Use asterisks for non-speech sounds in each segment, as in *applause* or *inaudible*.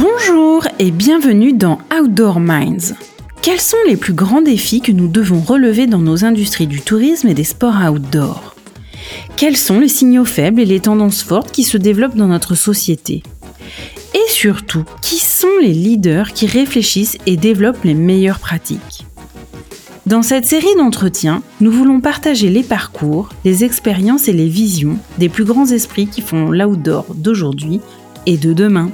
Bonjour et bienvenue dans Outdoor Minds. Quels sont les plus grands défis que nous devons relever dans nos industries du tourisme et des sports outdoor? Quels sont les signaux faibles et les tendances fortes qui se développent dans notre société? Et surtout, qui sont les leaders qui réfléchissent et développent les meilleures pratiques? Dans cette série d'entretiens, nous voulons partager les parcours, les expériences et les visions des plus grands esprits qui font l'outdoor d'aujourd'hui et de demain.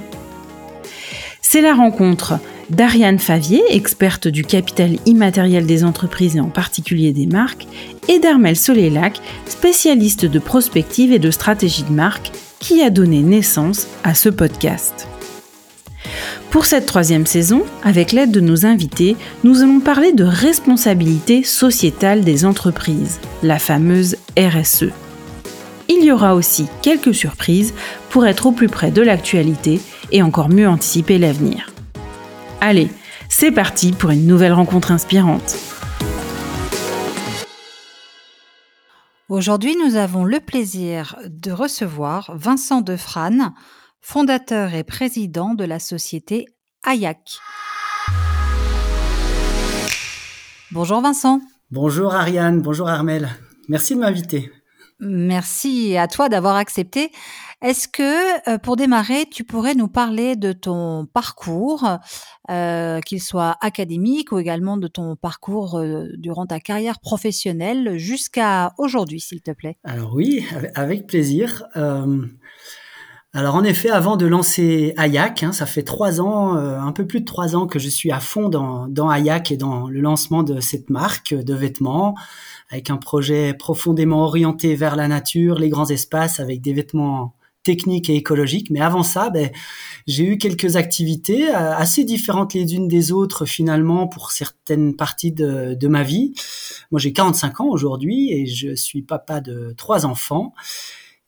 C'est la rencontre d'Ariane Favier, experte du capital immatériel des entreprises et en particulier des marques, et d'Armel Solélac, spécialiste de prospective et de stratégie de marque, qui a donné naissance à ce podcast. Pour cette troisième saison, avec l'aide de nos invités, nous allons parler de responsabilité sociétale des entreprises, la fameuse RSE. Il y aura aussi quelques surprises pour être au plus près de l'actualité et encore mieux anticiper l'avenir. Allez, c'est parti pour une nouvelle rencontre inspirante. Aujourd'hui, nous avons le plaisir de recevoir Vincent Defrane, fondateur et président de la société Ayak. Bonjour Vincent. Bonjour Ariane, bonjour Armel. Merci de m'inviter. Merci à toi d'avoir accepté. Est-ce que, euh, pour démarrer, tu pourrais nous parler de ton parcours, euh, qu'il soit académique ou également de ton parcours euh, durant ta carrière professionnelle jusqu'à aujourd'hui, s'il te plaît? Alors oui, avec plaisir. Alors en effet, avant de lancer Ayak, hein, ça fait trois ans, un peu plus de trois ans que je suis à fond dans, dans Ayak et dans le lancement de cette marque de vêtements avec un projet profondément orienté vers la nature, les grands espaces, avec des vêtements technique et écologique. Mais avant ça, ben, j'ai eu quelques activités euh, assez différentes les unes des autres finalement pour certaines parties de, de ma vie. Moi, j'ai 45 ans aujourd'hui et je suis papa de trois enfants.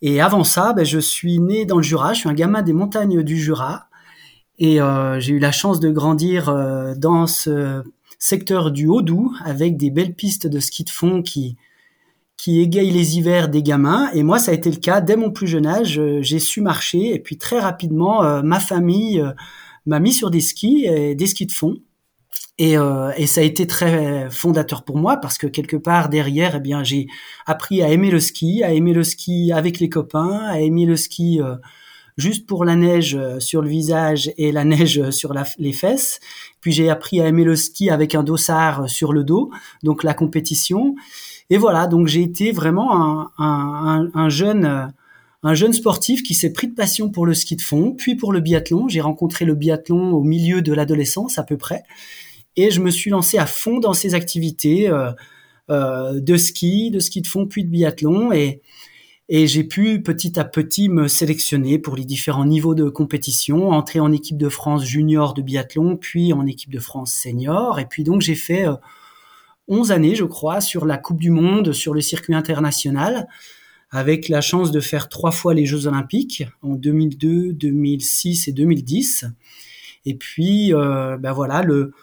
Et avant ça, ben, je suis né dans le Jura. Je suis un gamin des montagnes du Jura. Et euh, j'ai eu la chance de grandir euh, dans ce secteur du Haut-Doubs avec des belles pistes de ski de fond qui, qui égaye les hivers des gamins. Et moi, ça a été le cas dès mon plus jeune âge. Euh, j'ai su marcher et puis très rapidement, euh, ma famille m'a mis sur des skis, et des skis de fond. Et, et, ça a été très fondateur pour moi parce que quelque part derrière, eh bien, j'ai appris à aimer le ski, à aimer le ski avec les copains, à aimer le ski juste pour la neige sur le visage et la *laughs* neige sur les fesses. Puis j'ai appris à aimer le ski avec un dossard sur le dos, donc la compétition. Et voilà, donc j'ai été vraiment un, jeune un jeune sportif qui s'est pris de passion pour le ski de fond, puis pour le biathlon. J'ai rencontré le biathlon au milieu de l'adolescence à peu près, et je me suis lancé à fond dans ces activités euh, euh, de ski, de ski de fond, puis de biathlon, et, j'ai pu petit à petit me sélectionner pour les différents niveaux de compétition, entrer en équipe de France junior de biathlon, puis en équipe de France senior, et puis donc j'ai fait euh, 11 années, je crois, sur la Coupe du Monde, sur le circuit international, avec la chance de faire trois fois les Jeux Olympiques en 2002, 2006 et 2010. Et puis, euh, ben voilà, le,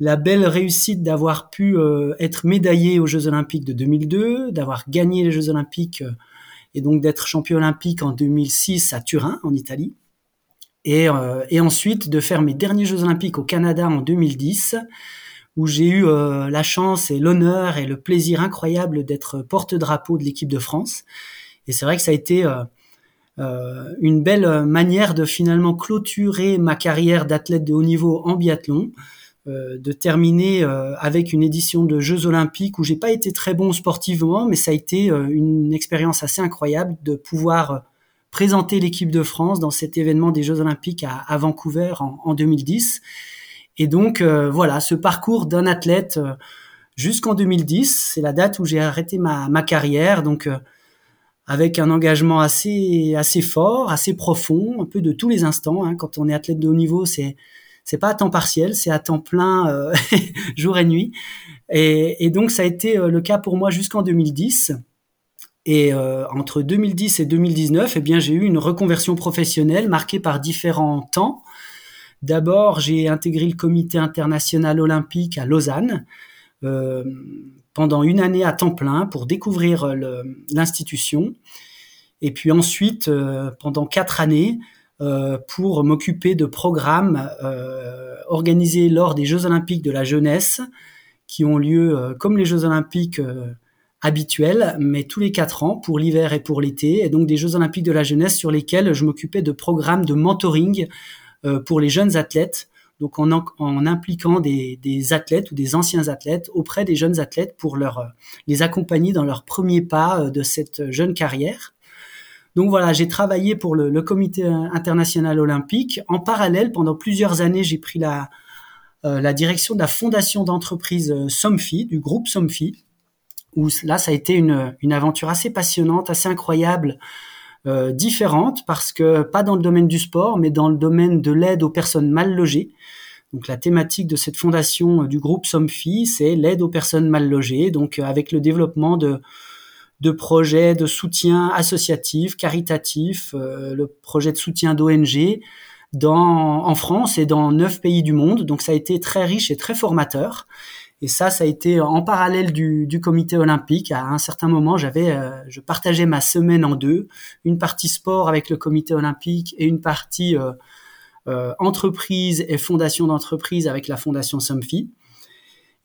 la belle réussite d'avoir pu euh, être médaillé aux Jeux Olympiques de 2002, d'avoir gagné les Jeux Olympiques euh, et donc d'être champion olympique en 2006 à Turin, en Italie. Et, et ensuite de faire mes derniers Jeux Olympiques au Canada en 2010 où j'ai eu euh, la chance et l'honneur et le plaisir incroyable d'être porte-drapeau de l'équipe de France. Et c'est vrai que ça a été euh, euh une belle manière de finalement clôturer ma carrière d'athlète de haut niveau en biathlon, euh, de terminer avec une édition de Jeux Olympiques où j'ai pas été très bon sportivement, mais ça a été une expérience assez incroyable de pouvoir présenter l'équipe de France dans cet événement des Jeux Olympiques à, Vancouver en, en 2010 et donc euh, voilà, ce parcours d'un athlète euh, jusqu'en 2010, c'est la date où j'ai arrêté ma, ma carrière, donc euh, avec un engagement assez assez fort, assez profond, un peu de tous les instants. Hein. Quand on est athlète de haut niveau, c'est c'est pas à temps partiel, c'est à temps plein, *laughs* jour et nuit. Et, donc ça a été le cas pour moi jusqu'en 2010. Et euh, entre 2010 et 2019, eh bien j'ai eu une reconversion professionnelle marquée par différents temps. D'abord, j'ai intégré le comité international olympique à Lausanne euh, pendant une année à temps plein pour découvrir l'institution. Et puis ensuite, euh, pendant quatre années, pour m'occuper de programmes organisés lors des Jeux olympiques de la jeunesse, qui ont lieu comme les Jeux olympiques habituels, mais tous les quatre ans pour l'hiver et pour l'été, et donc des Jeux olympiques de la jeunesse sur lesquels je m'occupais de programmes de mentoring pour les jeunes athlètes donc en, impliquant des, athlètes ou des anciens athlètes auprès des jeunes athlètes pour leur, euh, les accompagner dans leurs premiers pas euh, de cette jeune carrière. Donc voilà, j'ai travaillé pour le, Comité international olympique. En parallèle, pendant plusieurs années, j'ai pris la, euh, direction de la fondation d'entreprise Somfy, du groupe Somfy, où là, ça a été une, aventure assez passionnante, assez incroyable, euh, différente parce que pas dans le domaine du sport, mais dans le domaine de l'aide aux personnes mal logées. Donc la thématique de cette fondation euh, du groupe Somfy, c'est l'aide aux personnes mal logées, donc euh, avec le développement de, de projets de soutien associatif, caritatif, le projet de soutien d'ONG en France et dans neuf pays du monde. Donc ça a été très riche et très formateur. Et ça, ça a été en parallèle du, comité olympique. À un certain moment, j'avais, euh, je partageais ma semaine en deux, une partie sport avec le comité olympique et une partie euh, euh, entreprise et fondation d'entreprise avec la fondation Somfy.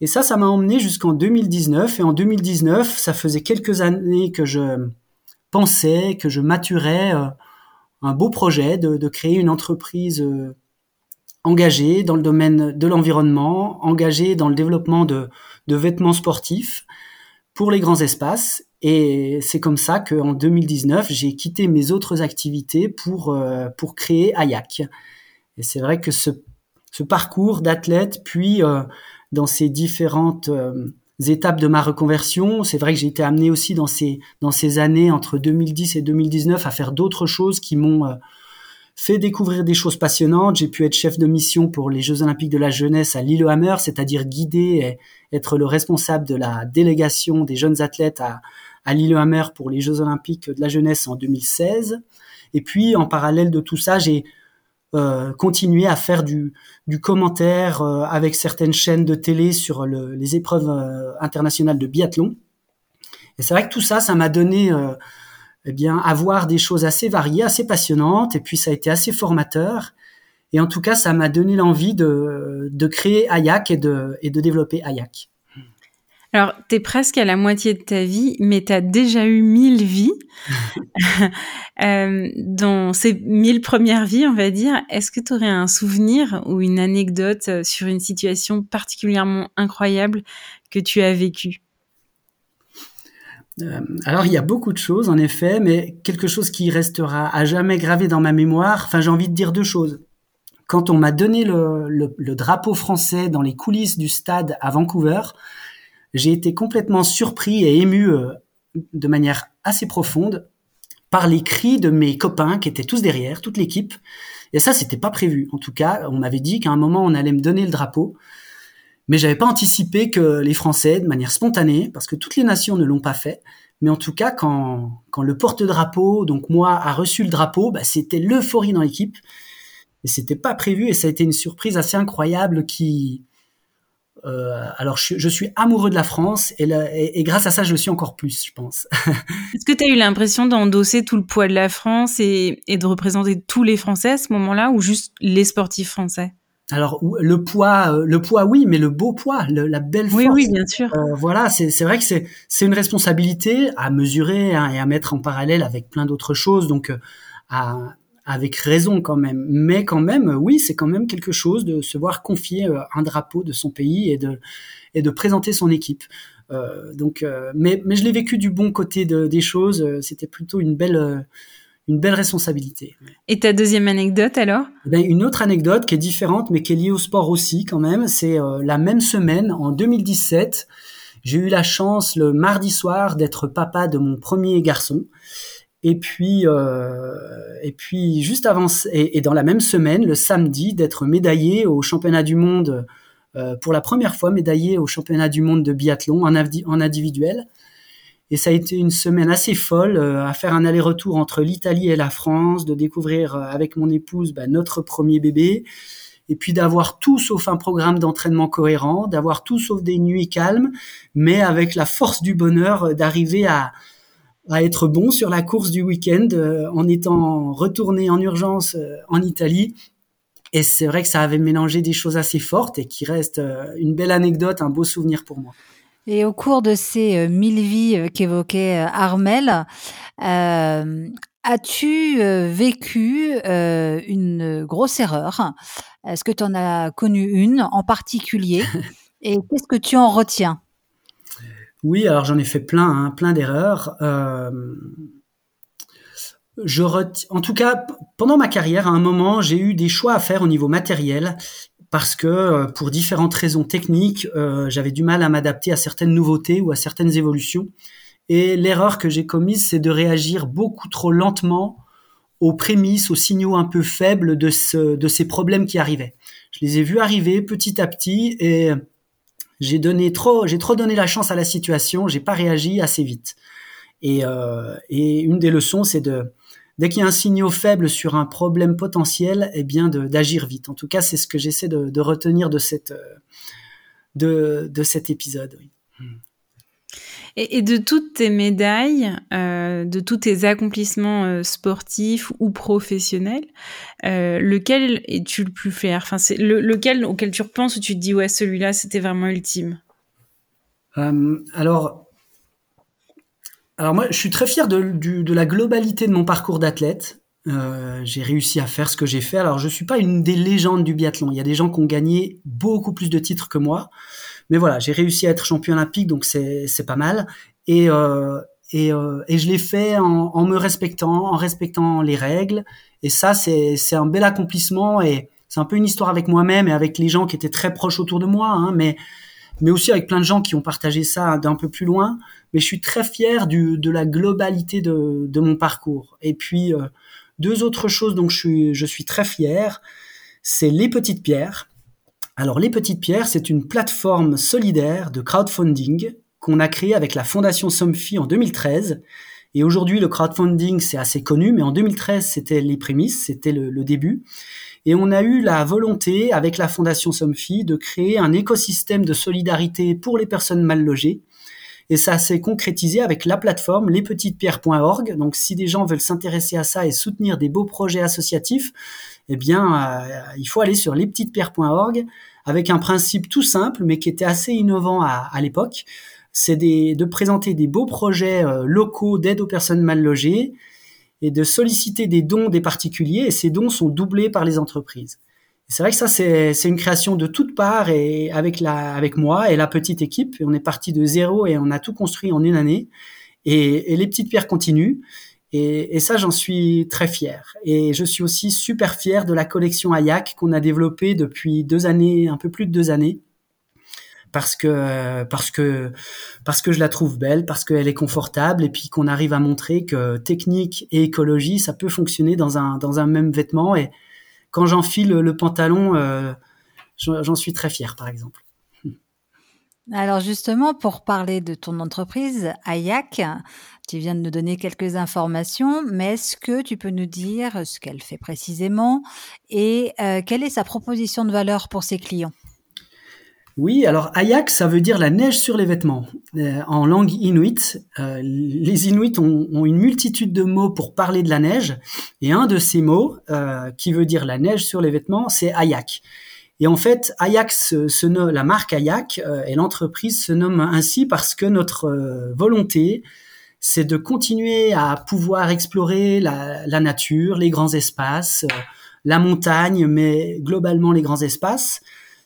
Et ça, ça m'a emmené jusqu'en 2019. Et en 2019, ça faisait quelques années que je pensais, que je maturais un beau projet de, créer une entreprise engagé dans le domaine de l'environnement, engagé dans le développement de, vêtements sportifs pour les grands espaces. Et c'est comme ça qu'en 2019, j'ai quitté mes autres activités pour, euh, pour créer Ayak. Et c'est vrai que ce, parcours d'athlète, puis euh, dans ces différentes euh, étapes de ma reconversion, c'est vrai que j'ai été amené aussi dans ces, dans ces années entre 2010 et 2019 à faire d'autres choses qui m'ont fait découvrir des choses passionnantes. J'ai pu être chef de mission pour les Jeux Olympiques de la jeunesse à Lillehammer, c'est-à-dire guider et être le responsable de la délégation des jeunes athlètes à, à Lillehammer pour les Jeux Olympiques de la jeunesse en 2016. Et puis, en parallèle de tout ça, j'ai euh, continué à faire du, du commentaire euh, avec certaines chaînes de télé sur le, les épreuves euh, internationales de biathlon. Et c'est vrai que tout ça, ça m'a donné euh, eh bien, avoir des choses assez variées, assez passionnantes, et puis ça a été assez formateur. Et en tout cas, ça m'a donné l'envie de, de créer Ayak et de, et de développer Ayak. Alors, tu es presque à la moitié de ta vie, mais tu as déjà eu mille vies. *laughs* euh, dans ces mille premières vies, on va dire, est-ce que tu aurais un souvenir ou une anecdote sur une situation particulièrement incroyable que tu as vécue? Euh, alors il y a beaucoup de choses en effet, mais quelque chose qui restera à jamais gravé dans ma mémoire. Enfin, j'ai envie de dire deux choses. Quand on m'a donné le, le, le, drapeau français dans les coulisses du stade à Vancouver, j'ai été complètement surpris et ému euh, de manière assez profonde par les cris de mes copains qui étaient tous derrière, toute l'équipe. Et ça, c'était pas prévu. En tout cas, on m'avait dit qu'à un moment, on allait me donner le drapeau mais j'avais pas anticipé que les Français, de manière spontanée, parce que toutes les nations ne l'ont pas fait, mais en tout cas, quand, quand le porte-drapeau, donc moi, a reçu le drapeau, bah, c'était l'euphorie dans l'équipe. Et c'était pas prévu, et ça a été une surprise assez incroyable qui... Euh, alors, je, je, suis amoureux de la France, et, la, et, et, grâce à ça, je le suis encore plus, je pense. *laughs* Est-ce que tu as eu l'impression d'endosser tout le poids de la France et, et de représenter tous les Français à ce moment-là, ou juste les sportifs français? Alors le poids, euh, le poids, oui, mais le beau poids, le, la belle force. Oui, oui, bien sûr. Euh, voilà, c'est vrai que c'est une responsabilité à mesurer hein, et à mettre en parallèle avec plein d'autres choses. Donc, à, avec raison quand même. Mais quand même, oui, c'est quand même quelque chose de se voir confier euh, un drapeau de son pays et de et de présenter son équipe. Euh, donc, mais mais je l'ai vécu du bon côté de, des choses. C'était plutôt une belle une belle responsabilité. Et ta deuxième anecdote alors? Eh ben, Une autre anecdote qui est différente mais qui est liée au sport aussi quand même, c'est euh, la même semaine, en 2017, j'ai eu la chance le mardi soir d'être papa de mon premier garçon. Et puis, euh, et puis juste avant, et, dans la même semaine, le samedi, d'être médaillé au championnat du monde, euh, pour la première fois médaillé au championnat du monde de biathlon en, individuel. Et ça a été une semaine assez folle euh, à faire un aller-retour entre l'Italie et la France, de découvrir euh, avec mon épouse bah, notre premier bébé, et puis d'avoir tout sauf un programme d'entraînement cohérent, d'avoir tout sauf des nuits calmes, mais avec la force du bonheur d'arriver à, à être bon sur la course du week-end en étant retourné en urgence en Italie. Et c'est vrai que ça avait mélangé des choses assez fortes et qui reste une belle anecdote, un beau souvenir pour moi. Et au cours de ces mille vies qu'évoquait Armel, as-tu vécu une grosse erreur? Est-ce que tu en as connu une en particulier? *laughs* Et qu'est-ce que tu en retiens? Oui, alors j'en ai fait plein, hein, plein d'erreurs. je En tout cas, pendant ma carrière, à un moment, j'ai eu des choix à faire au niveau matériel parce que pour différentes raisons techniques, j'avais du mal à m'adapter à certaines nouveautés ou à certaines évolutions. Et l'erreur que j'ai commise, c'est de réagir beaucoup trop lentement aux prémices, aux signaux un peu faibles de ces problèmes qui arrivaient. Je les ai vus arriver petit à petit et j'ai donné trop, j'ai trop donné la chance à la situation. J'ai pas réagi assez vite. Et, euh, et une des leçons, c'est de dès qu'il y a un signal faible sur un problème potentiel, eh bien d'agir vite. En tout cas, c'est ce que j'essaie de, retenir de cette de, de cet épisode. Et, de toutes tes médailles, euh, de tous tes accomplissements euh, sportifs ou professionnels, euh, lequel es-tu le plus fier? Enfin, lequel auquel tu repenses où tu te dis ouais, celui-là, c'était vraiment ultime? alors, alors moi, je suis très fier de, de la globalité de mon parcours d'athlète. j'ai réussi à faire ce que j'ai fait. Alors, je suis pas une des légendes du biathlon. Il y a des gens qui ont gagné beaucoup plus de titres que moi. Mais voilà, j'ai réussi à être champion olympique, donc c'est pas mal. Et euh, et, euh, et je l'ai fait en, en, me respectant, en respectant les règles. Et ça, c'est un bel accomplissement. Et c'est un peu une histoire avec moi-même et avec les gens qui étaient très proches autour de moi, hein, mais mais aussi avec plein de gens qui ont partagé ça d'un peu plus loin. Mais je suis très fier du, de la globalité de, de mon parcours. Et puis euh, deux autres choses dont je suis je suis très fier, c'est les petites pierres. Alors Les Petites Pierres, c'est une plateforme solidaire de crowdfunding qu'on a créée avec la Fondation Somfy en 2013. Et aujourd'hui, le crowdfunding, c'est assez connu, mais en 2013, c'était les prémices, c'était le, début. Et on a eu la volonté, avec la Fondation Somfy, de créer un écosystème de solidarité pour les personnes mal logées. Et ça s'est concrétisé avec la plateforme lespetitespierres.org. Donc, si des gens veulent s'intéresser à ça et soutenir des beaux projets associatifs, eh bien, euh, il faut aller sur lespetitespierres.org avec un principe tout simple, mais qui était assez innovant à, l'époque. C'est de présenter des beaux projets euh, locaux d'aide aux personnes mal logées et de solliciter des dons des particuliers, et ces dons sont doublés par les entreprises. C'est vrai que ça, c'est une création de toutes parts et avec moi et la petite équipe. on est parti de zéro et on a tout construit en une année. Et, et les petites pierres continuent. Et, et ça, j'en suis très fier. Et je suis aussi super fier de la collection Ayak qu'on a développée depuis deux années, un peu plus de deux années, parce que parce que parce que je la trouve belle, parce qu'elle est confortable, et puis qu'on arrive à montrer que technique et écologie, ça peut fonctionner dans un dans un même vêtement. Et quand j'enfile le pantalon, euh, j'en suis très fier, par exemple. Alors justement, pour parler de ton entreprise, Ayak, tu viens de nous donner quelques informations, mais est-ce que tu peux nous dire ce qu'elle fait précisément et euh, quelle est sa proposition de valeur pour ses clients? Oui, alors Ayak, ça veut dire la neige sur les vêtements. Euh, en langue inuit, euh, les Inuits ont, une multitude de mots pour parler de la neige, et un de ces mots, qui veut dire la neige sur les vêtements, c'est Ayak. Et en fait, Ajax, la marque Ayak euh, et l'entreprise se nomme ainsi parce que notre euh, volonté, c'est de continuer à pouvoir explorer la, nature, les grands espaces, euh, la montagne, mais globalement les grands espaces,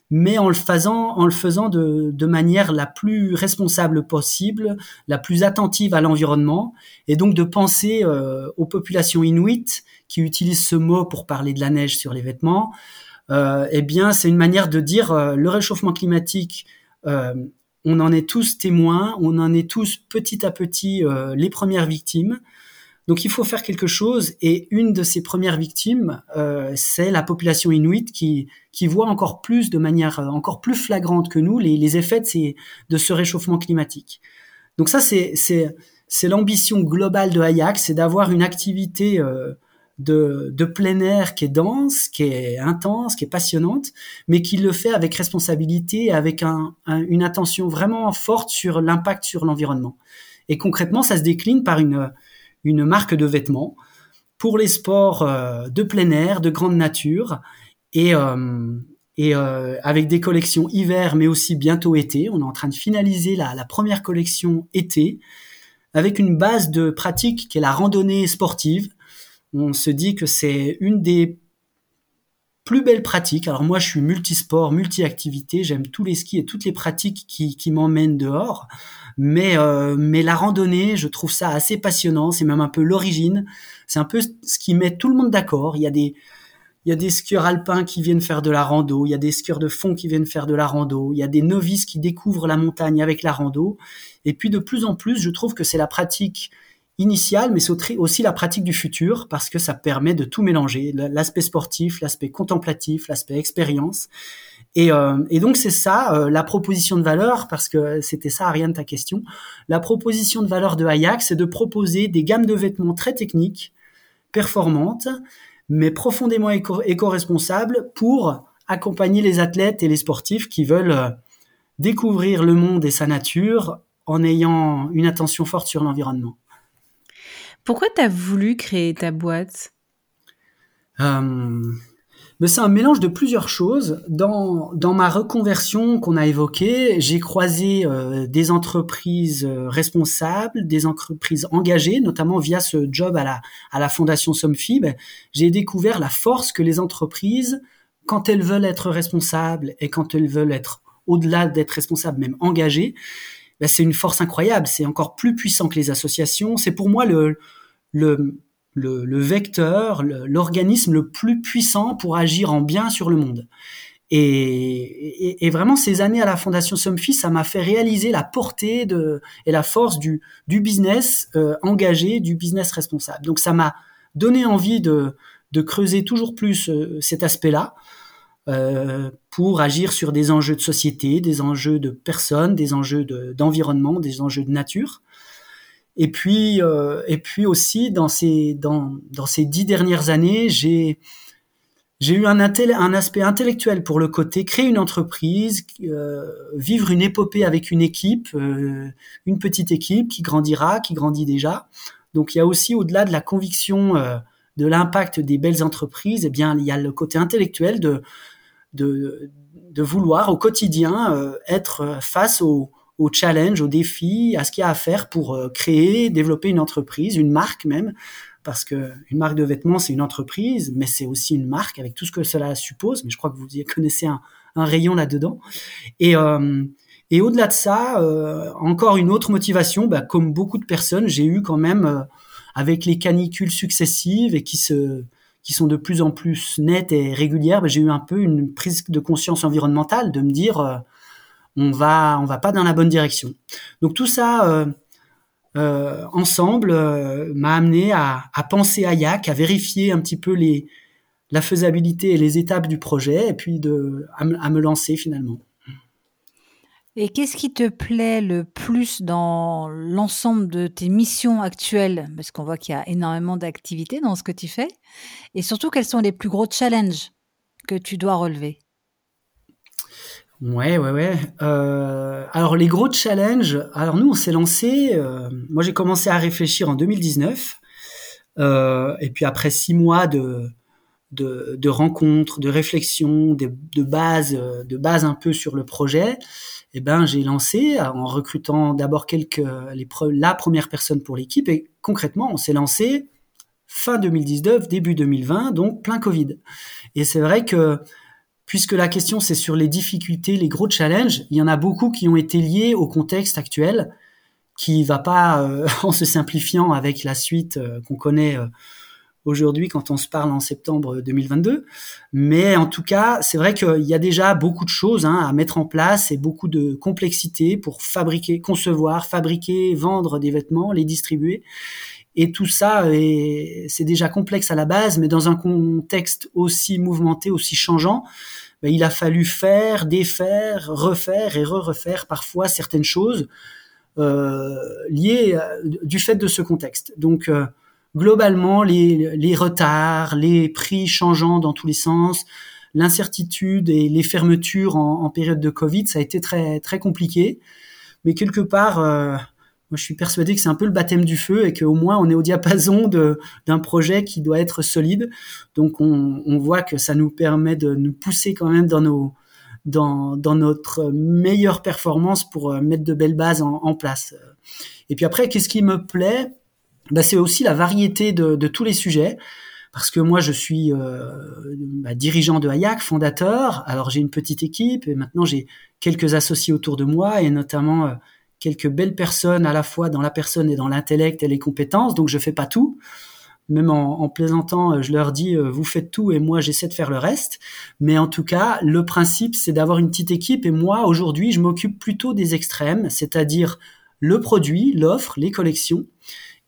mais en le faisant, en le faisant de, de manière la plus responsable possible, la plus attentive à l'environnement, et donc de penser aux populations inuites qui utilisent ce mot pour parler de la neige sur les vêtements, euh, eh bien, c'est une manière de dire euh, le réchauffement climatique. Euh, on en est tous témoins, on en est tous petit à petit les premières victimes. Donc il faut faire quelque chose et une de ces premières victimes, c'est la population inuite qui, qui voit encore plus de manière encore plus flagrante que nous les, les effets de, de ce réchauffement climatique. Donc ça c'est c'est l'ambition globale de Hayak, c'est d'avoir une activité de, plein air qui est dense, qui est intense, qui est passionnante, mais qui le fait avec responsabilité, avec un, une attention vraiment forte sur l'impact sur l'environnement. Et concrètement, ça se décline par une, marque de vêtements pour les sports euh, de plein air, de grande nature, et, euh, euh, avec des collections hiver, mais aussi bientôt été. On est en train de finaliser la, la première collection été, avec une base de pratique qui est la randonnée sportive. On se dit que c'est une des plus belle pratique. Alors moi, je suis multisport, multi-activité. J'aime tous les skis et toutes les pratiques qui, qui m'emmènent dehors. Mais, euh, mais la randonnée, je trouve ça assez passionnant. C'est même un peu l'origine. C'est un peu ce qui met tout le monde d'accord. Il y a des, il y a des skieurs alpins qui viennent faire de la rando. Il y a des skieurs de fond qui viennent faire de la rando. Il y a des novices qui découvrent la montagne avec la rando. Et puis de plus en plus, je trouve que c'est la pratique initiale, mais c'est aussi la pratique du futur parce que ça permet de tout mélanger, l'aspect sportif, l'aspect contemplatif, l'aspect expérience. Et, euh, et, donc c'est ça euh, la proposition de valeur, parce que c'était ça rien de ta question. La proposition de valeur de Hayak, c'est de proposer des gammes de vêtements très techniques, performantes, mais profondément éco-responsables pour accompagner les athlètes et les sportifs qui veulent euh, découvrir le monde et sa nature en ayant une attention forte sur l'environnement. Pourquoi tu as voulu créer ta boîte? Euh, c'est un mélange de plusieurs choses. Dans, dans ma reconversion qu'on a évoquée, j'ai croisé euh, des entreprises euh, responsables, des entreprises engagées, notamment via ce job à la, à la Fondation Somfib. Ben, j'ai découvert la force que les entreprises, quand elles veulent être responsables et quand elles veulent être au-delà d'être responsables, même engagées, c'est une force incroyable. C'est encore plus puissant que les associations. C'est pour moi le, vecteur, l'organisme le, plus puissant pour agir en bien sur le monde. Et, vraiment, ces années à la Fondation Somfy, ça m'a fait réaliser la portée de, et la force du, business euh, engagé, du business responsable. Donc, ça m'a donné envie de, de creuser toujours plus euh, cet aspect-là. Euh, pour agir sur des enjeux de société, des enjeux de personnes, des enjeux d'environnement, des enjeux de nature. Et puis, euh, et puis aussi dans ces dans ces dix dernières années, j'ai eu un, aspect intellectuel pour le côté créer une entreprise, euh, vivre une épopée avec une équipe, une petite équipe qui grandira, qui grandit déjà. Donc il y a aussi au-delà de la conviction de l'impact des belles entreprises, eh bien il y a le côté intellectuel de de, de vouloir au quotidien euh, être face aux au challenge, au défi, à ce qu'il y a à faire pour euh, créer, développer une entreprise, une marque même, parce que une marque de vêtements c'est une entreprise, mais c'est aussi une marque avec tout ce que cela suppose. Mais je crois que vous y connaissez un, rayon là-dedans. Et euh, et au-delà de ça, encore une autre motivation, bah, comme beaucoup de personnes, j'ai eu quand même avec les canicules successives et qui se qui sont de plus en plus nettes et régulières, bah, j'ai eu un peu une prise de conscience environnementale de me dire euh, on va on va pas dans la bonne direction. Donc tout ça euh, euh, ensemble m'a amené à, penser à YAC, à vérifier un petit peu les la faisabilité et les étapes du projet, et puis de à, me lancer finalement. Et qu'est-ce qui te plaît le plus dans l'ensemble de tes missions actuelles? Parce qu'on voit qu'il y a énormément d'activités dans ce que tu fais. Et surtout, quels sont les plus gros challenges que tu dois relever? Ouais, ouais, ouais. Euh, alors les gros challenges, alors nous on s'est lancé, euh, moi j'ai commencé à réfléchir en 2019, euh, et puis après six mois de, de, rencontres, de réflexions, de, de base, de base un peu sur le projet, eh ben j'ai lancé en recrutant d'abord quelques les la première personne pour l'équipe et concrètement on s'est lancé fin 2019, début 2020, donc plein Covid. Et c'est vrai que puisque la question c'est sur les difficultés, les gros challenges, il y en a beaucoup qui ont été liés au contexte actuel, qui va pas euh, *laughs* en se simplifiant avec la suite euh, qu'on connaît euh, aujourd'hui quand on se parle en septembre 2022. Mais en tout cas, c'est vrai qu'il y a déjà beaucoup de choses hein, à mettre en place et beaucoup de complexité pour fabriquer, concevoir, fabriquer, vendre des vêtements, les distribuer. Et tout ça, c'est déjà complexe à la base, mais dans un contexte aussi mouvementé, aussi changeant, ben, il a fallu faire, défaire, refaire et re-refaire parfois certaines choses euh, liées euh, du fait de ce contexte. Donc, euh, globalement, les, les, retards, les prix changeants dans tous les sens, l'incertitude et les fermetures en, en, période de Covid, ça a été très très compliqué. Mais quelque part, euh, moi, je suis persuadé que c'est un peu le baptême du feu et qu'au moins on est au diapason d'un projet qui doit être solide. Donc on, on, voit que ça nous permet de nous pousser quand même dans nos dans, dans notre meilleure performance pour euh, mettre de belles bases en, en place. Et puis après, qu'est-ce qui me plaît? Bah, C'est aussi la variété de, tous les sujets. Parce que moi, je suis euh, bah, dirigeant de Hayak, fondateur. Alors j'ai une petite équipe et maintenant j'ai quelques associés autour de moi et notamment euh, quelques belles personnes à la fois dans la personne et dans l'intellect et les compétences. Donc je fais pas tout même en, plaisantant, euh, je leur dis euh, vous faites tout et moi j'essaie de faire le reste. Mais en tout cas, le principe c'est d'avoir une petite équipe et moi aujourd'hui je m'occupe plutôt des extrêmes, c'est-à-dire le produit, l'offre, les collections.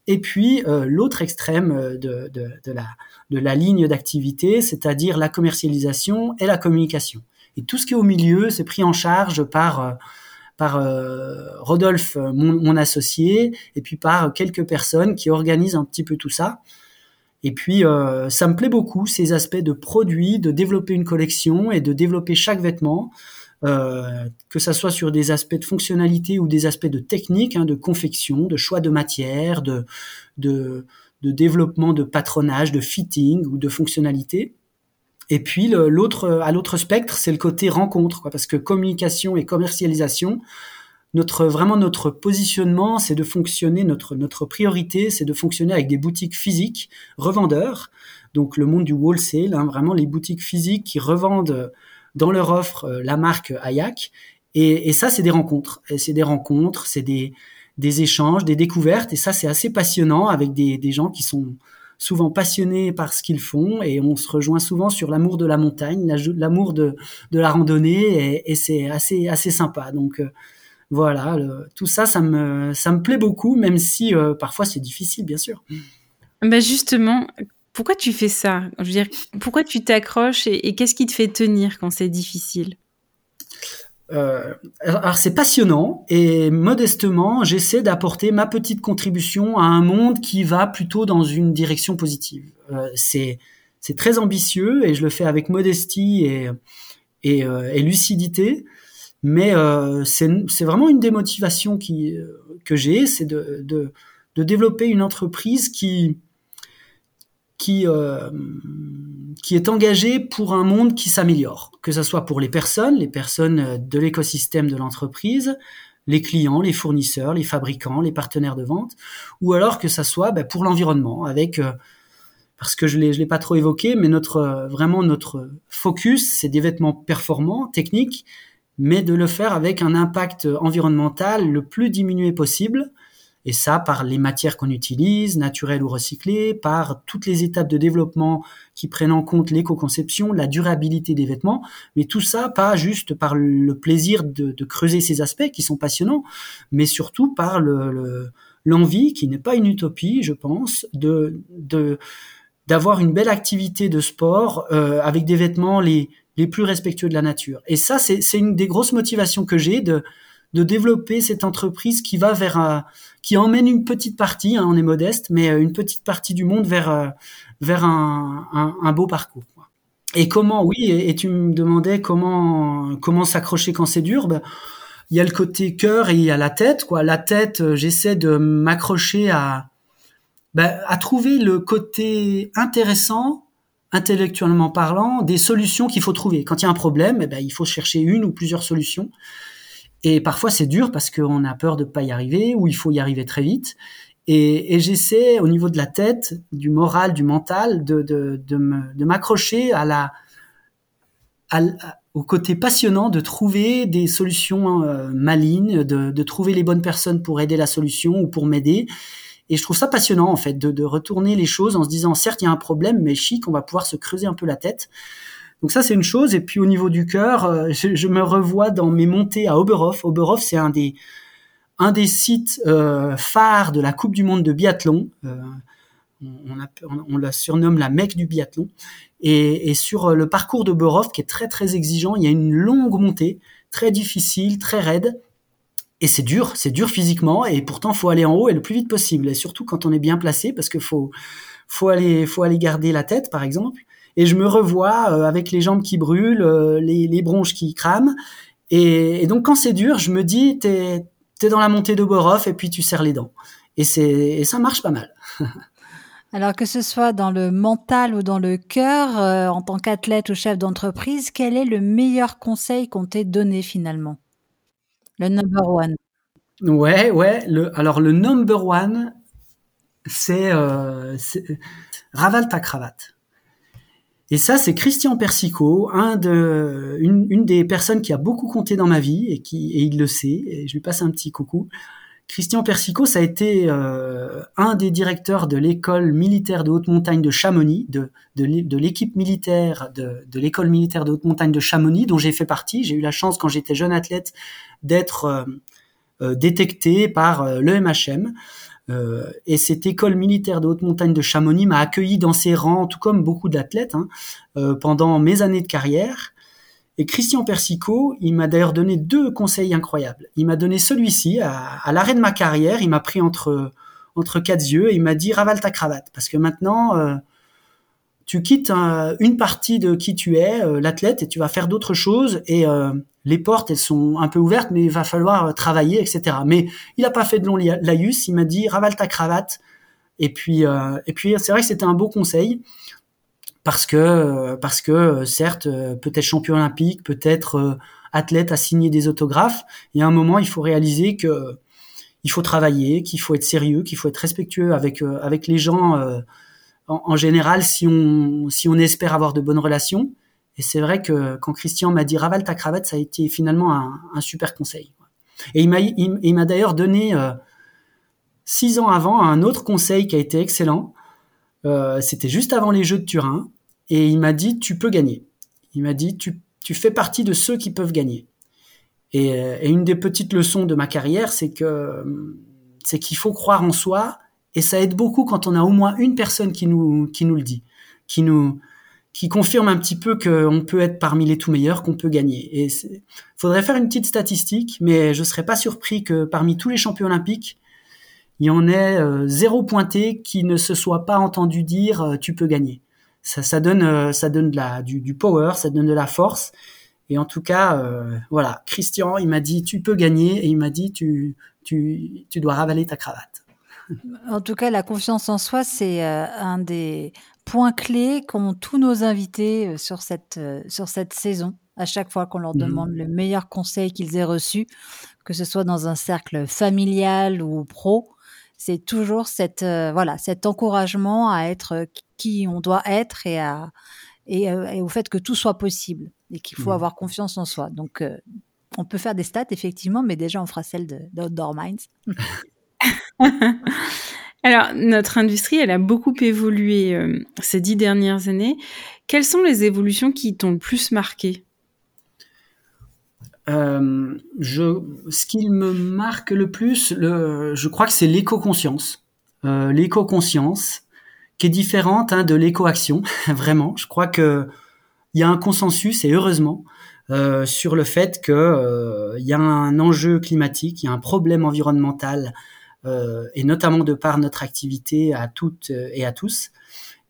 Et puis euh, l'autre extrême de, de, de, la, de la ligne d'activité, c'est-à-dire la commercialisation et la communication. Et tout ce qui est au milieu, c'est pris en charge par par Rodolphe, mon, mon, associé, et puis par quelques personnes qui organisent un petit peu tout ça. Et puis, euh, ça me plaît beaucoup, ces aspects de produits, de développer une collection et de développer chaque vêtement, euh, que ça soit sur des aspects de fonctionnalité ou des aspects de technique, hein, de confection, de choix de matière, de, de, développement de patronage, de fitting ou de fonctionnalité. Et puis l'autre, à l'autre spectre, c'est le côté rencontre, parce que communication et commercialisation, notre vraiment notre positionnement, c'est de fonctionner notre notre priorité, c'est de fonctionner avec des boutiques physiques, revendeurs. Donc le monde du wholesale, hein, vraiment les boutiques physiques qui revendent dans leur offre euh, la marque Ayak. Et, ça, c'est des rencontres. C'est des rencontres, c'est des échanges, des découvertes. Et ça, c'est assez passionnant avec des, gens qui sont souvent passionnés par ce qu'ils font et on se rejoint souvent sur l'amour de la montagne, l'amour de, la randonnée et, et c'est assez assez sympa. Donc euh, voilà, tout ça, ça me, ça me plaît beaucoup, même si euh, parfois c'est difficile, bien sûr. Bah justement, pourquoi tu fais ça? Je veux dire, pourquoi tu t'accroches et, qu'est-ce qui te fait tenir quand c'est difficile? Euh, alors c'est passionnant et modestement j'essaie d'apporter ma petite contribution à un monde qui va plutôt dans une direction positive. Euh, c'est c'est très ambitieux et je le fais avec modestie et et, et lucidité. Mais euh, c'est vraiment une des motivations qui, euh, que j'ai, c'est de, de, développer une entreprise qui, qui, euh, qui est engagée pour un monde qui s'améliore, que ce soit pour les personnes, les personnes de l'écosystème de l'entreprise, les clients, les fournisseurs, les fabricants, les partenaires de vente, ou alors que ça soit ben, pour l'environnement, avec euh, parce que je l'ai je l'ai pas trop évoqué, mais notre vraiment notre focus, c'est des vêtements performants, techniques, mais de le faire avec un impact environnemental le plus diminué possible. Et ça, par les matières qu'on utilise, naturelles ou recyclées, par toutes les étapes de développement qui prennent en compte l'éco-conception, la durabilité des vêtements, mais tout ça pas juste par le plaisir de, de creuser ces aspects qui sont passionnants, mais surtout par le, l'envie, qui n'est pas une utopie, je pense, de, de d'avoir une belle activité de sport euh, avec des vêtements les les plus respectueux de la nature. Et ça, c'est une des grosses motivations que j'ai de, de développer cette entreprise qui va vers un, qui emmène une petite partie, hein, on est modeste, mais euh, une petite partie du monde vers euh, vers un, un, beau parcours. Et comment, oui, et, tu me demandais comment comment s'accrocher quand c'est dur. Ben, il y a le côté cœur et il y a la tête. Quoi. La tête, euh, j'essaie de m'accrocher à ben, à trouver le côté intéressant intellectuellement parlant, des solutions qu'il faut trouver. Quand il y a un problème, eh ben, il faut chercher une ou plusieurs solutions. Et parfois, c'est dur parce qu'on a peur de ne pas y arriver ou il faut y arriver très vite. Et, j'essaie, au niveau de la tête, du moral, du mental, de, m'accrocher au côté passionnant de trouver des solutions euh, malignes, de, trouver les bonnes personnes pour aider la solution ou pour m'aider et je trouve ça passionnant, en fait, de retourner les choses en se disant, certes, il y a un problème, mais chic, on va pouvoir se creuser un peu la tête. Donc ça, c'est une chose. Et puis au niveau du cœur, euh, je, me revois dans mes montées à Oberhof. Oberhof, c'est un des, un des sites euh, phares de la Coupe du Monde de biathlon. Euh, on, la surnomme la Mecque du biathlon. Et, sur le parcours de Oberhof, qui est très très exigeant, il y a une longue montée, très difficile, très raide et c'est dur, c'est dur physiquement, et pourtant faut aller en haut et le plus vite possible, et surtout quand on est bien placé, parce que faut faut aller faut aller garder la tête, par exemple. Et je me revois euh, avec les jambes qui brûlent, euh, les, les, bronches qui crament, et, donc quand c'est dur, je me dis t'es es dans la montée de Borov et puis tu serres les dents. Et, c'est, ça marche pas mal. *laughs* Alors que ce soit dans le mental ou dans le cœur, euh, en tant qu'athlète ou chef d'entreprise, quel est le meilleur conseil qu'on t'ait donné finalement? Le number one. Ouais, ouais. Le, alors le number one, c'est, euh, ravale ta cravate. Et ça, c'est Christian Persico, une, des personnes qui a beaucoup compté dans ma vie et qui, et il le sait. Et je lui passe un petit coucou. Christian Persico, ça a été euh, un des directeurs de l'école militaire de haute montagne de Chamonix, de, de, l'équipe militaire de, de l'école militaire de haute montagne de Chamonix, dont j'ai fait partie. J'ai eu la chance, quand j'étais jeune athlète, d'être euh, euh détecté par le MHM. Euh, et cette école militaire de haute montagne de Chamonix m'a accueilli dans ses rangs, tout comme beaucoup d'athlètes, hein, euh, pendant mes années de carrière. Et Christian Persico, il m'a d'ailleurs donné deux conseils incroyables. Il m'a donné celui-ci à, l'arrêt de ma carrière. Il m'a pris entre entre quatre yeux et il m'a dit ravale ta cravate parce que maintenant euh, tu quittes une partie de qui tu es, l'athlète, et tu vas faire d'autres choses. Et les portes, elles sont un peu ouvertes, mais il va falloir euh, travailler, etc. Mais il n'a pas fait de long laïus. Il m'a dit ravale ta cravate. Et puis, euh, et puis, c'est vrai que c'était un beau conseil parce que, euh, parce que, certes, peut-être champion olympique, peut-être athlète à signer des autographes. Et à un moment, il faut réaliser que il faut travailler, qu'il faut être sérieux, qu'il faut être respectueux avec avec les gens en, en, général si on si on espère avoir de bonnes relations. Et c'est vrai que quand Christian m'a dit ravale ta cravate, ça a été finalement un, super conseil. Et il m'a, il, m'a d'ailleurs donné euh, six ans avant un autre conseil qui a été excellent. Euh, c'était juste avant les Jeux de Turin, et il m'a dit tu peux gagner. Il m'a dit tu, tu fais partie de ceux qui peuvent gagner. Et, et une des petites leçons de ma carrière, c'est que c'est qu'il faut croire en soi, et ça aide beaucoup quand on a au moins une personne qui nous qui nous le dit, qui nous qui confirme un petit peu qu'on peut être parmi les tout meilleurs, qu'on peut gagner. Et faudrait faire une petite statistique, mais je serais pas surpris que parmi tous les champions olympiques, il y en ait euh, zéro pointé qui ne se soit pas entendu dire euh, tu peux gagner. Ça, ça donne, euh, ça donne de la, du, du, power, ça donne de la force. Et en tout cas, voilà, Christian, il m'a dit tu peux gagner et il m'a dit tu, tu, tu dois ravaler ta cravate. En tout cas, la confiance en soi, c'est un des point clé qu'ont tous nos invités euh, sur cette, euh, sur cette saison, à chaque fois qu'on leur mmh. demande le meilleur conseil qu'ils aient reçu, que ce soit dans un cercle familial ou pro, c'est toujours cette, euh, voilà, cet encouragement à être qui on doit être et, à, et, au fait que tout soit possible et qu'il faut mmh. avoir confiance en soi. Donc, on peut faire des stats, effectivement, mais déjà, on fera celle d'Outdoor Minds. *laughs* *laughs* Alors, notre industrie, elle a beaucoup évolué euh, ces dix dernières années. Quelles sont les évolutions qui t'ont le plus marqué? Euh, ce qui me marque le plus, je crois que c'est l'éco-conscience. Euh, l'éco-conscience, qui est différente hein, de l'éco-action, *laughs* vraiment. Je crois que il y a un consensus, et heureusement, sur le fait qu'il y a un enjeu climatique, il y a un problème environnemental et notamment de par notre activité à toutes et à tous.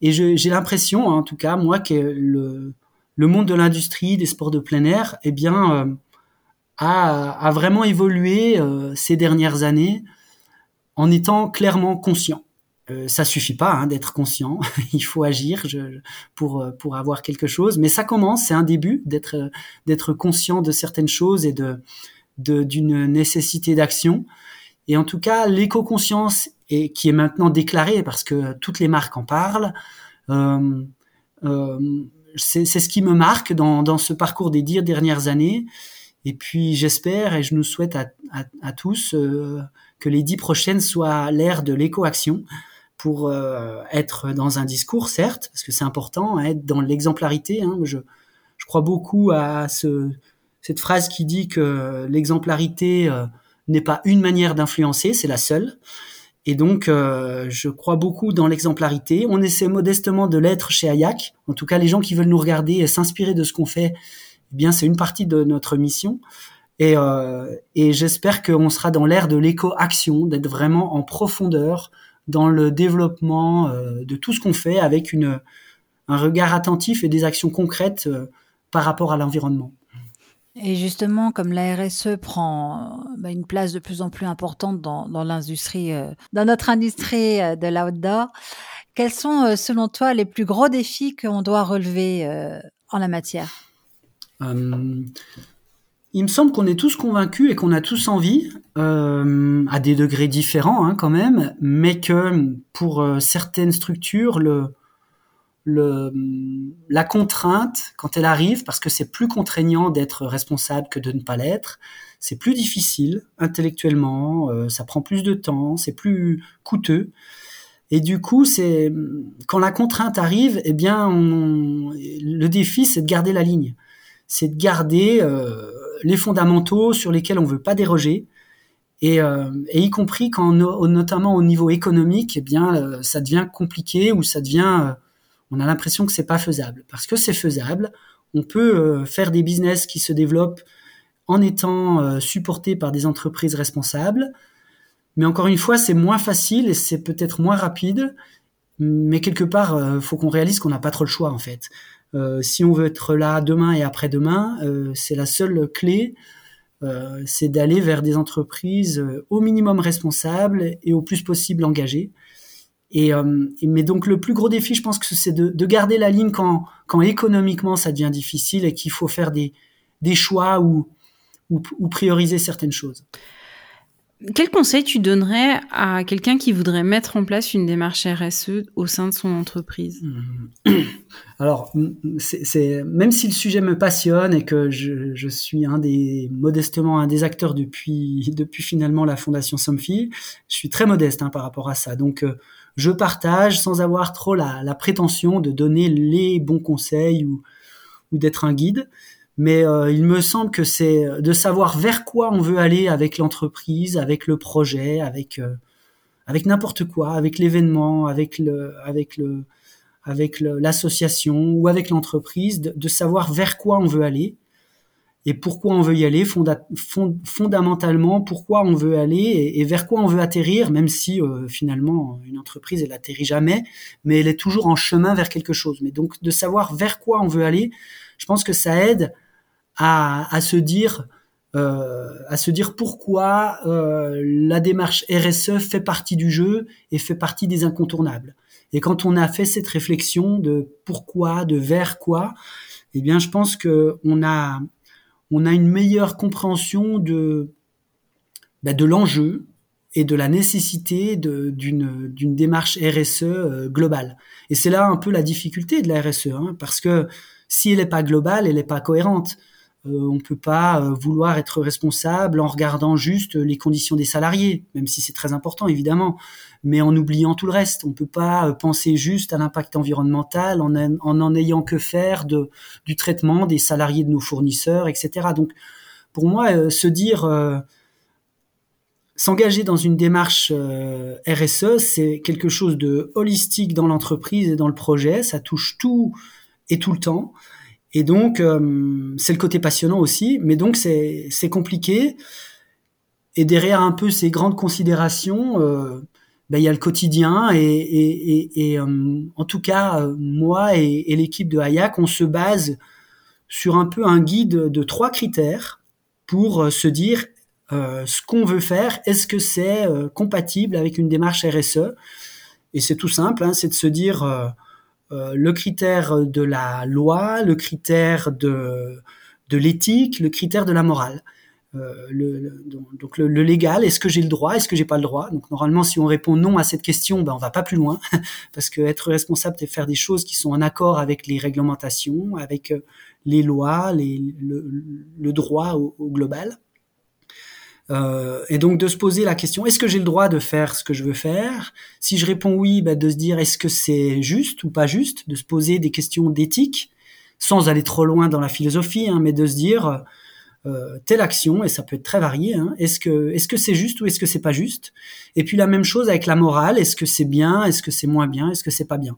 Et j'ai l'impression, en tout cas, moi, que le, le monde de l'industrie des sports de plein air, eh bien, euh, a, a, vraiment évolué euh, ces dernières années en étant clairement conscient. Euh, ça suffit pas hein, d'être conscient, *laughs* il faut agir pour pour avoir quelque chose, mais ça commence, c'est un début d'être d'être conscient de certaines choses et de d'une nécessité d'action. Et en tout cas, l'éco-conscience, et qui est maintenant déclarée parce que toutes les marques en parlent, euh, euh, c'est ce qui me marque dans, dans, ce parcours des dix dernières années. Et puis j'espère et je nous souhaite à, à, à tous euh, que les dix prochaines soient l'ère de l'éco-action pour euh, être dans un discours, certes, parce que c'est important, hein, être dans l'exemplarité. Hein. Je, je crois beaucoup à ce, cette phrase qui dit que l'exemplarité euh, n'est pas une manière d'influencer, c'est la seule. Et donc, euh, je crois beaucoup dans l'exemplarité. On essaie modestement de l'être chez Ayak. En tout cas, les gens qui veulent nous regarder et s'inspirer de ce qu'on fait, eh bien, c'est une partie de notre mission. Et, euh, et j'espère qu'on sera dans l'ère de l'éco-action, d'être vraiment en profondeur dans le développement euh, de tout ce qu'on fait avec un regard attentif et des actions concrètes euh, par rapport à l'environnement. Et justement, comme la RSE prend bah, une place de plus en plus importante dans, l'industrie, euh, dans notre industrie euh, de l'outdoor, quels sont, euh, selon toi, les plus gros défis qu'on doit relever en la matière? Il me semble qu'on est tous convaincus et qu'on a tous envie, à des degrés différents hein, quand même, mais que pour certaines structures, le, la contrainte, quand elle arrive, parce que c'est plus contraignant d'être responsable que de ne pas l'être, c'est plus difficile intellectuellement, euh, ça prend plus de temps, c'est plus coûteux. Et du coup, c'est quand la contrainte arrive, eh bien, le défi, c'est de garder la ligne, c'est de garder euh, les fondamentaux sur lesquels on veut pas déroger. Et, euh, et y compris quand, notamment au niveau économique, eh bien, ça devient compliqué ou ça devient on a l'impression que c'est pas faisable. Parce que c'est faisable, on peut euh, faire des business qui se développent en étant euh, supportés par des entreprises responsables. Mais encore une fois, c'est moins facile et c'est peut-être moins rapide. Mais quelque part, il euh, faut qu'on réalise qu'on n'a pas trop le choix en fait. si on veut être là demain et après-demain, c'est la seule clé, c'est d'aller vers des entreprises au minimum responsables et au plus possible engagées. Euh, et, mais donc le plus gros défi, je pense que c'est de, de, garder la ligne quand, quand économiquement ça devient difficile et qu'il faut faire des, des choix ou, ou, ou, prioriser certaines choses. Quel conseil tu donnerais à quelqu'un qui voudrait mettre en place une démarche RSE au sein de son entreprise? Mmh. *clears throat* Alors, c'est même si le sujet me passionne et que je, je, suis un des modestement un des acteurs depuis *laughs* depuis finalement la fondation Somfy, je suis très modeste hein, par rapport à ça. Donc euh, je partage sans avoir trop la, la prétention de donner les bons conseils ou, d'être un guide. Mais euh, il me semble que c'est de savoir vers quoi on veut aller avec l'entreprise, avec le projet, avec euh, avec n'importe quoi, avec l'événement, avec le avec le avec l'association ou avec l'entreprise, de, savoir vers quoi on veut aller et pourquoi on veut y aller fondamentalement, pourquoi on veut aller et, vers quoi on veut atterrir, même si euh, finalement une entreprise elle atterrit jamais, mais elle est toujours en chemin vers quelque chose. Mais donc de savoir vers quoi on veut aller, je pense que ça aide à, à se dire euh, à se dire pourquoi euh, la démarche RSE fait partie du jeu et fait partie des incontournables. Et quand on a fait cette réflexion de pourquoi, de vers quoi, eh bien, je pense que on a on a une meilleure compréhension de, bah, l'enjeu et de la nécessité d'une démarche RSE euh, globale. Et c'est là un peu la difficulté de la RSE, hein, parce que si elle n'est pas globale, elle n'est pas cohérente. Euh, on peut pas euh, vouloir être responsable en regardant juste les conditions des salariés, même si c'est très important évidemment, mais en oubliant tout le reste. On peut pas euh, penser juste à l'impact environnemental en en, ayant que faire du traitement des salariés de nos fournisseurs, etc. Donc pour moi, se dire s'engager dans une démarche RSE, c'est quelque chose de holistique dans l'entreprise et dans le projet. Ça touche tout et tout le temps. Et donc, euh, c'est le côté passionnant aussi, mais donc c'est compliqué. Et derrière un peu ces grandes considérations, euh, ben, il y a le quotidien. Et, et, et, euh, en tout cas, moi et, l'équipe de Hayak, on se base sur un peu un guide de trois critères pour se dire ce qu'on veut faire, est-ce que c'est compatible avec une démarche RSE Et c'est tout simple, hein, c'est de se dire le critère de la loi, le critère de, de l'éthique, le critère de la morale. Euh, le, donc le, légal, est-ce que j'ai le droit, est-ce que j'ai pas le droit? Donc normalement, si on répond non à cette question, ben on va pas plus loin, *laughs* parce que être responsable, c'est faire des choses qui sont en accord avec les réglementations, avec euh, les lois, les, le, droit au, global. Euh, et donc de se poser la question est-ce que j'ai le droit de faire ce que je veux faire? Si je réponds oui, bah, de se dire est-ce que c'est juste ou pas juste, de se poser des questions d'éthique, sans aller trop loin dans la philosophie, hein, mais de se dire euh, telle action et ça peut être très varié. Hein, est-ce que est-ce que c'est juste ou est-ce que c'est pas juste? Et puis la même chose avec la morale est-ce que c'est bien? Est-ce que c'est moins bien? Est-ce que c'est pas bien?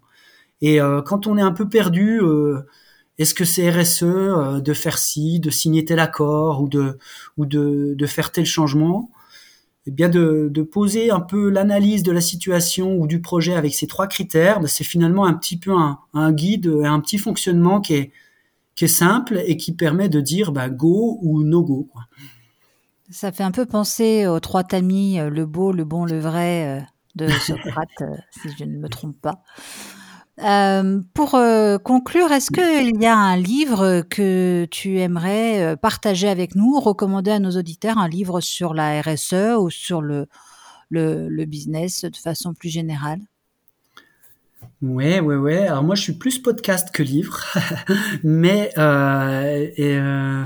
Et euh, quand on est un peu perdu euh, est-ce que c'est RSE euh, de faire ci, de signer tel accord ou de ou de, de faire tel changement? Eh bien, de, de poser un peu l'analyse de la situation ou du projet avec ces trois critères, ben, c'est finalement un petit peu un, un guide, un petit fonctionnement qui est qui est simple et qui permet de dire bah, go ou no go. Quoi. Ça fait un peu penser aux trois tamis, le beau, le bon, le vrai de *laughs* Socrate, si je ne me trompe pas. Euh, pour euh, conclure, est-ce qu'il y a un livre que tu aimerais euh, partager avec nous, recommander à nos auditeurs, un livre sur la RSE ou sur le, le, business de façon plus générale? Ouais, ouais, ouais. Alors moi, je suis plus podcast que livre, *laughs* mais un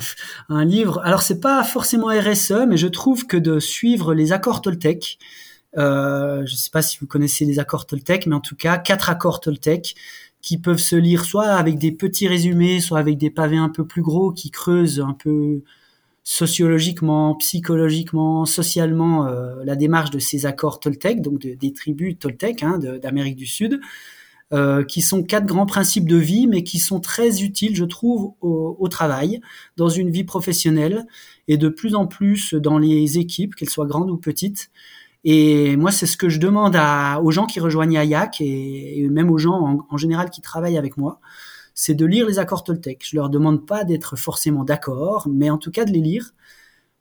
livre. Alors c'est pas forcément RSE, mais je trouve que de suivre les accords Toltec, euh, je ne sais pas si vous connaissez les accords Toltec, mais en tout cas, quatre accords Toltec qui peuvent se lire soit avec des petits résumés, soit avec des pavés un peu plus gros qui creusent un peu sociologiquement, psychologiquement, socialement euh, la démarche de ces accords Toltec, donc des tribus Toltec hein, d'Amérique du Sud, euh, qui sont quatre grands principes de vie, mais qui sont très utiles, je trouve, au, au, travail, dans une vie professionnelle, et de plus en plus dans les équipes, qu'elles soient grandes ou petites. Et moi, c'est ce que je demande à, aux gens qui rejoignent Ayak et, même aux gens en, général qui travaillent avec moi, c'est de lire les accords Toltec. Je leur demande pas d'être forcément d'accord, mais en tout cas de les lire,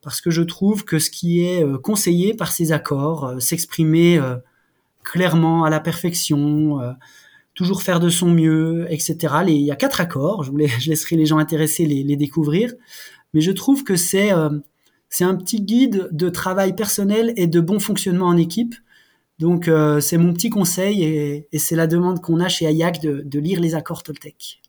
parce que je trouve que ce qui est euh, conseillé par ces accords, euh, s'exprimer euh, clairement à la perfection, toujours faire de son mieux, etc. il y a quatre accords. Je, voulais, *laughs* je laisserai les gens intéressés les, les découvrir, mais je trouve que c'est c'est un petit guide de travail personnel et de bon fonctionnement en équipe. Donc euh, c'est mon petit conseil et, c'est la demande qu'on a chez Ayak de, lire les accords Toltec.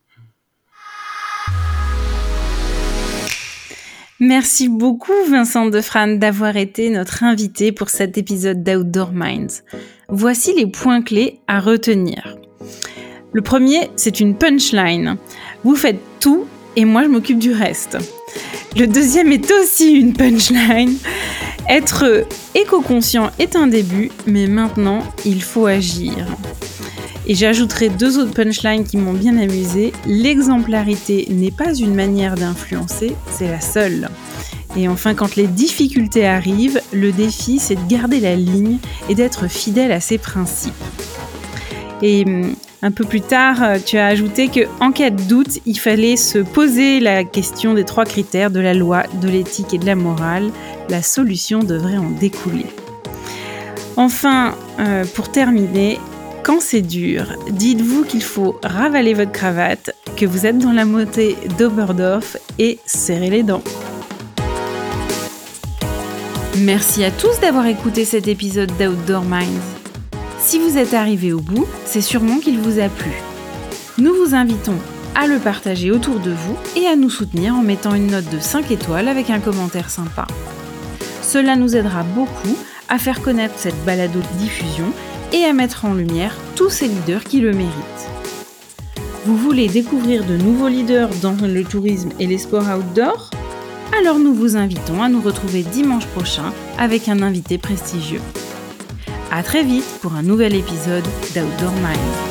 Merci beaucoup Vincent Defrane d'avoir été notre invité pour cet épisode d'Outdoor Minds. Voici les points clés à retenir. Le premier, c'est une punchline. Vous faites tout et moi je m'occupe du reste. Le deuxième est aussi une punchline. Être éco-conscient est un début, mais maintenant, il faut agir. Et j'ajouterai deux autres punchlines qui m'ont bien amusé. L'exemplarité n'est pas une manière d'influencer, c'est la seule. Et enfin, quand les difficultés arrivent, le défi, c'est de garder la ligne et d'être fidèle à ses principes. Et hum, un peu plus tard, euh, tu as ajouté que en cas de doute, il fallait se poser la question des trois critères de la loi, de l'éthique et de la morale. La solution devrait en découler. Enfin, euh, pour terminer, quand c'est dur, dites-vous qu'il faut ravaler votre cravate, que vous êtes dans la montée d'Oberdorf et serrer les dents. Merci à tous d'avoir écouté cet épisode d'Outdoor Minds. Si vous êtes arrivé au bout, c'est sûrement qu'il vous a plu. Nous vous invitons à le partager autour de vous et à nous soutenir en mettant une note de 5 étoiles avec un commentaire sympa. Cela nous aidera beaucoup à faire connaître cette balado diffusion et à mettre en lumière tous ces leaders qui le méritent. Vous voulez découvrir de nouveaux leaders dans le tourisme et les sports outdoor? Alors nous vous invitons à nous retrouver dimanche prochain avec un invité prestigieux. À très vite pour un nouvel épisode d'Outdoor Mind.